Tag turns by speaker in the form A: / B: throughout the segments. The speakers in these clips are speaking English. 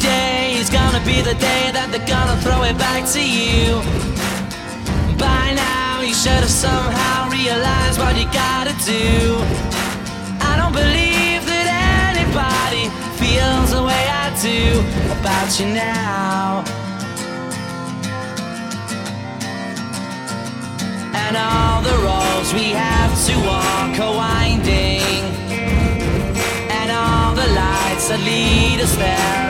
A: Today is gonna be the day that they're gonna throw it back to you. By now, you should have somehow realized what you gotta do. I don't believe that anybody feels the way I do about you now. And all the roads we have to walk are winding. And all the lights that lead us there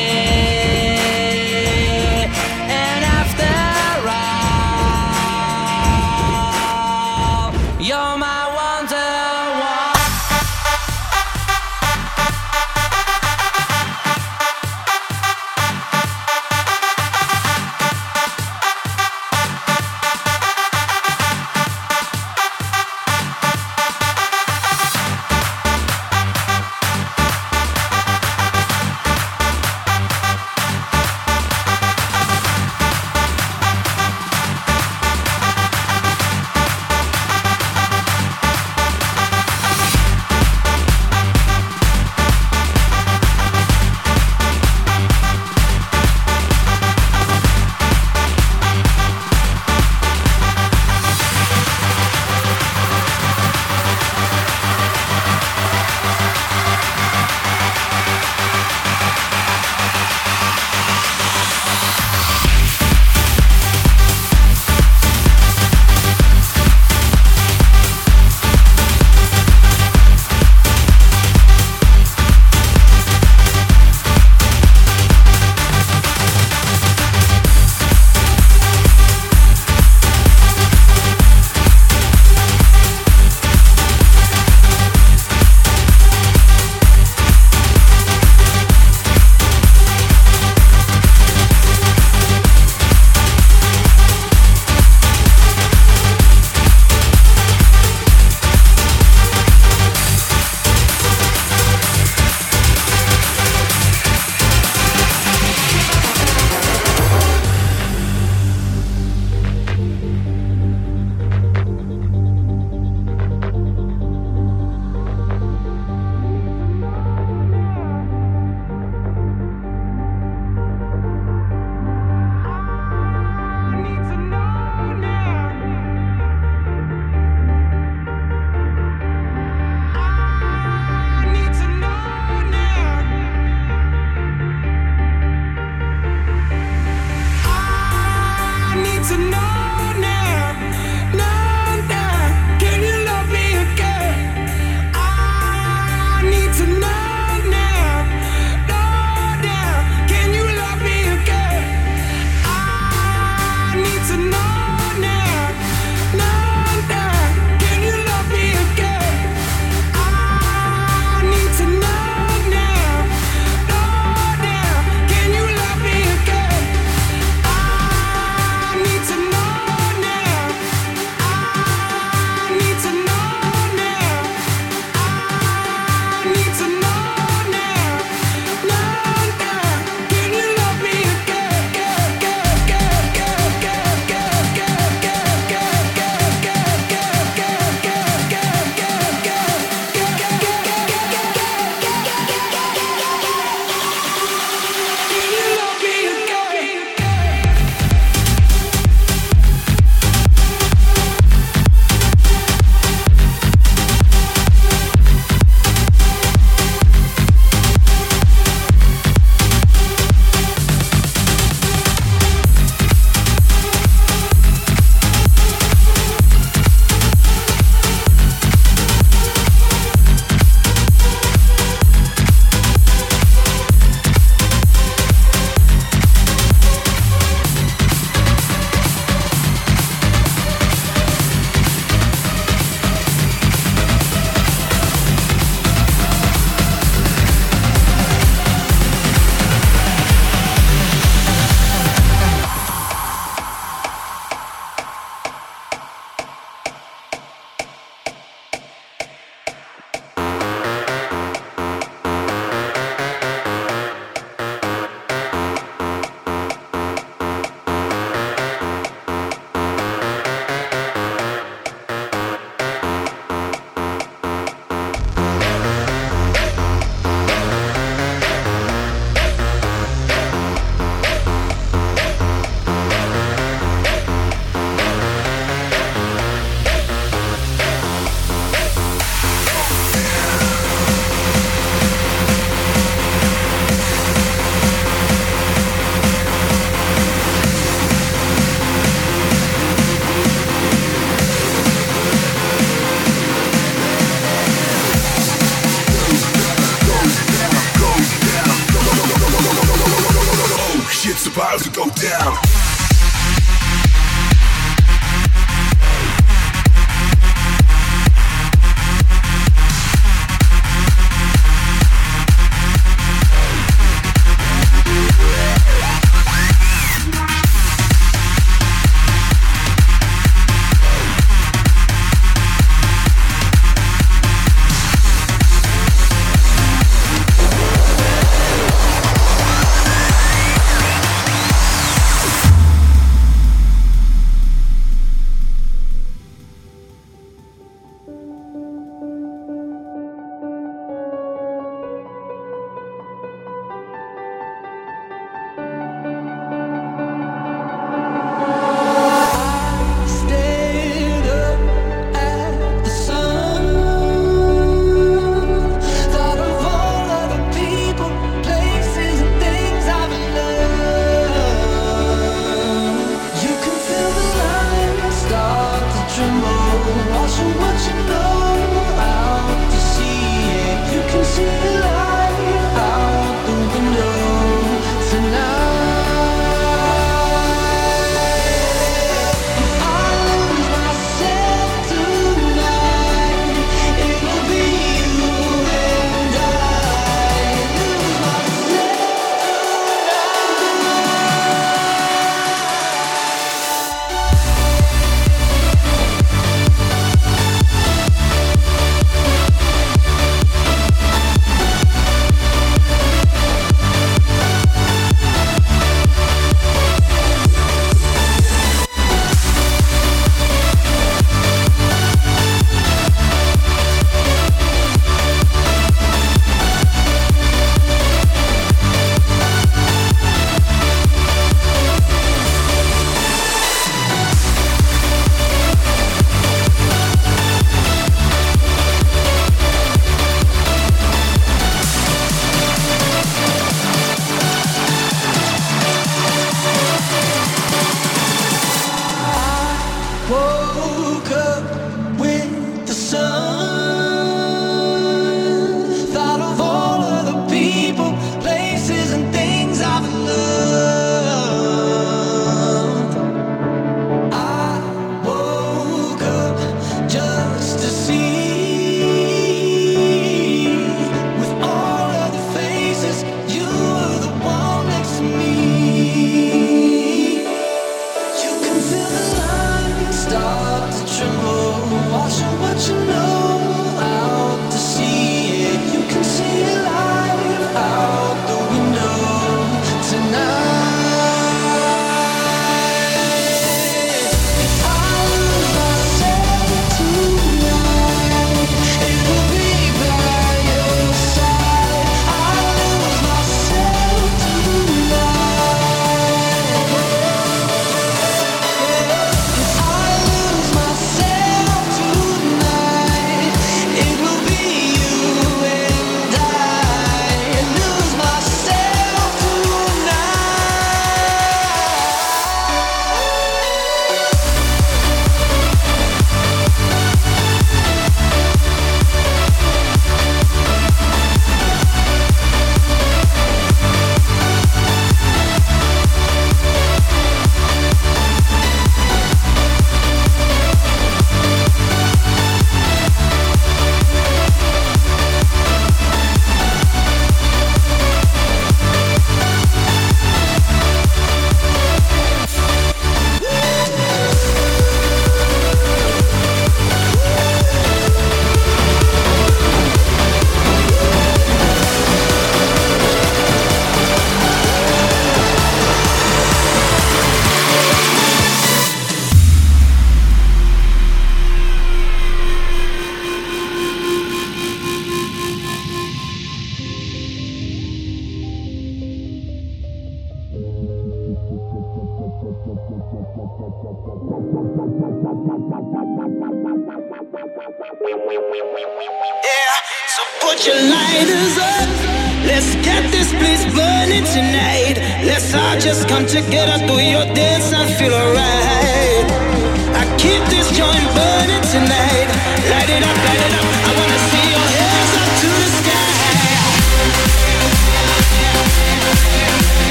A: to get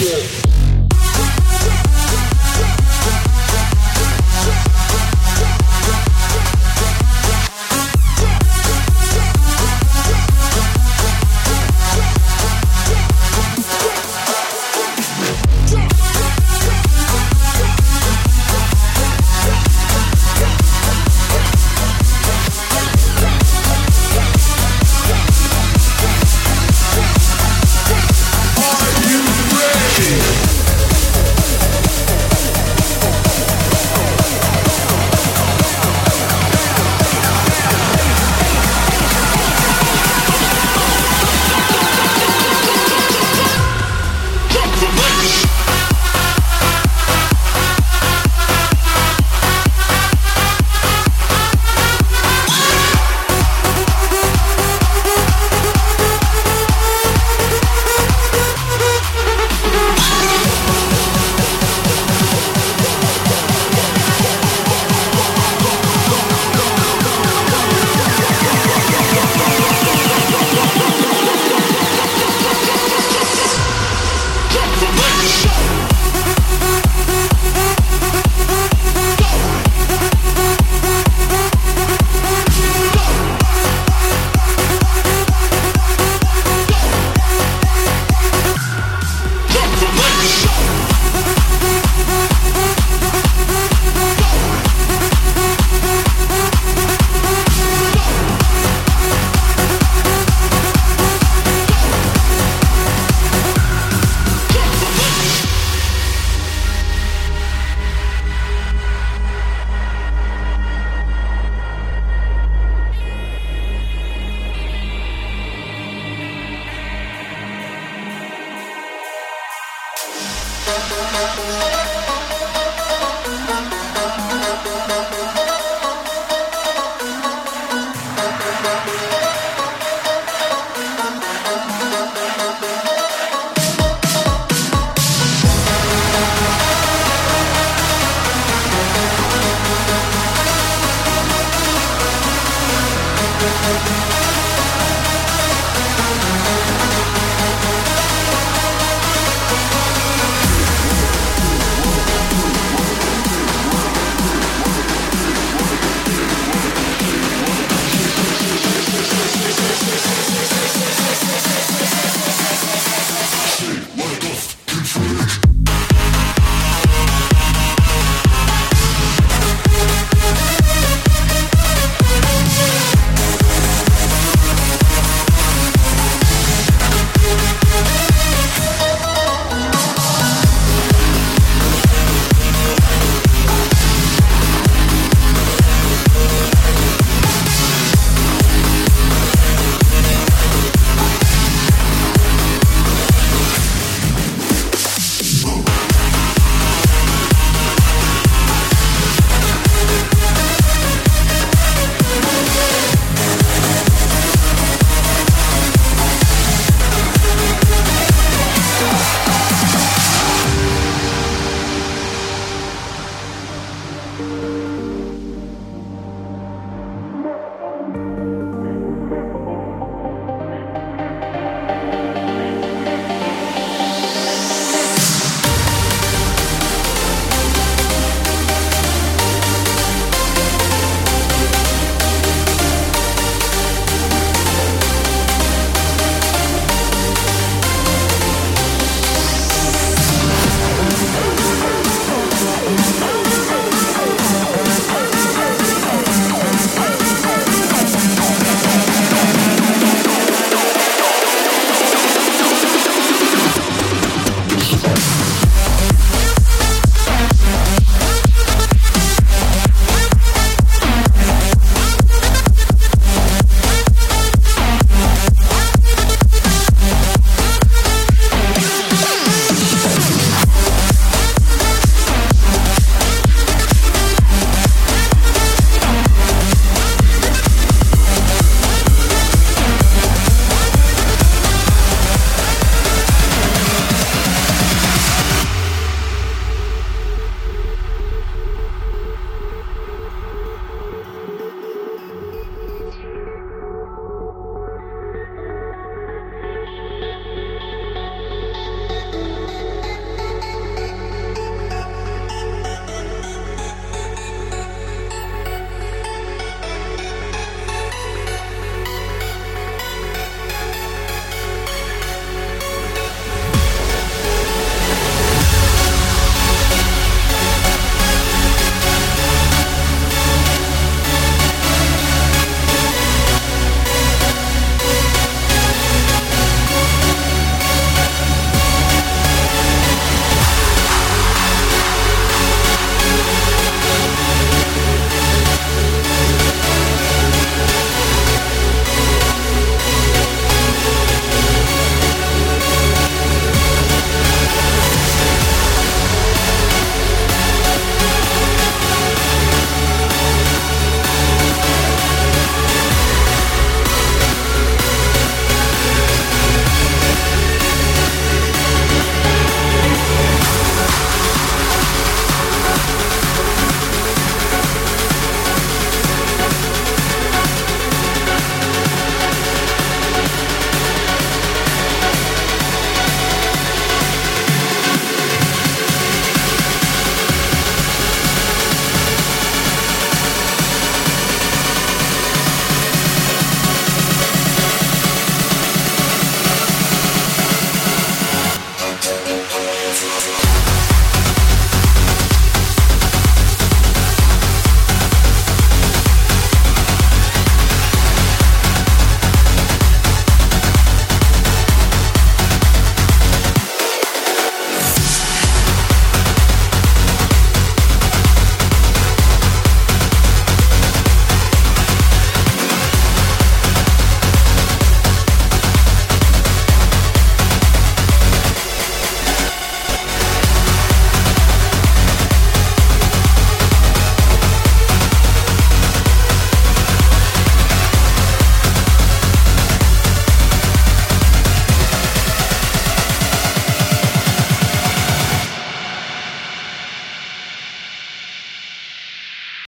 A: Brasil.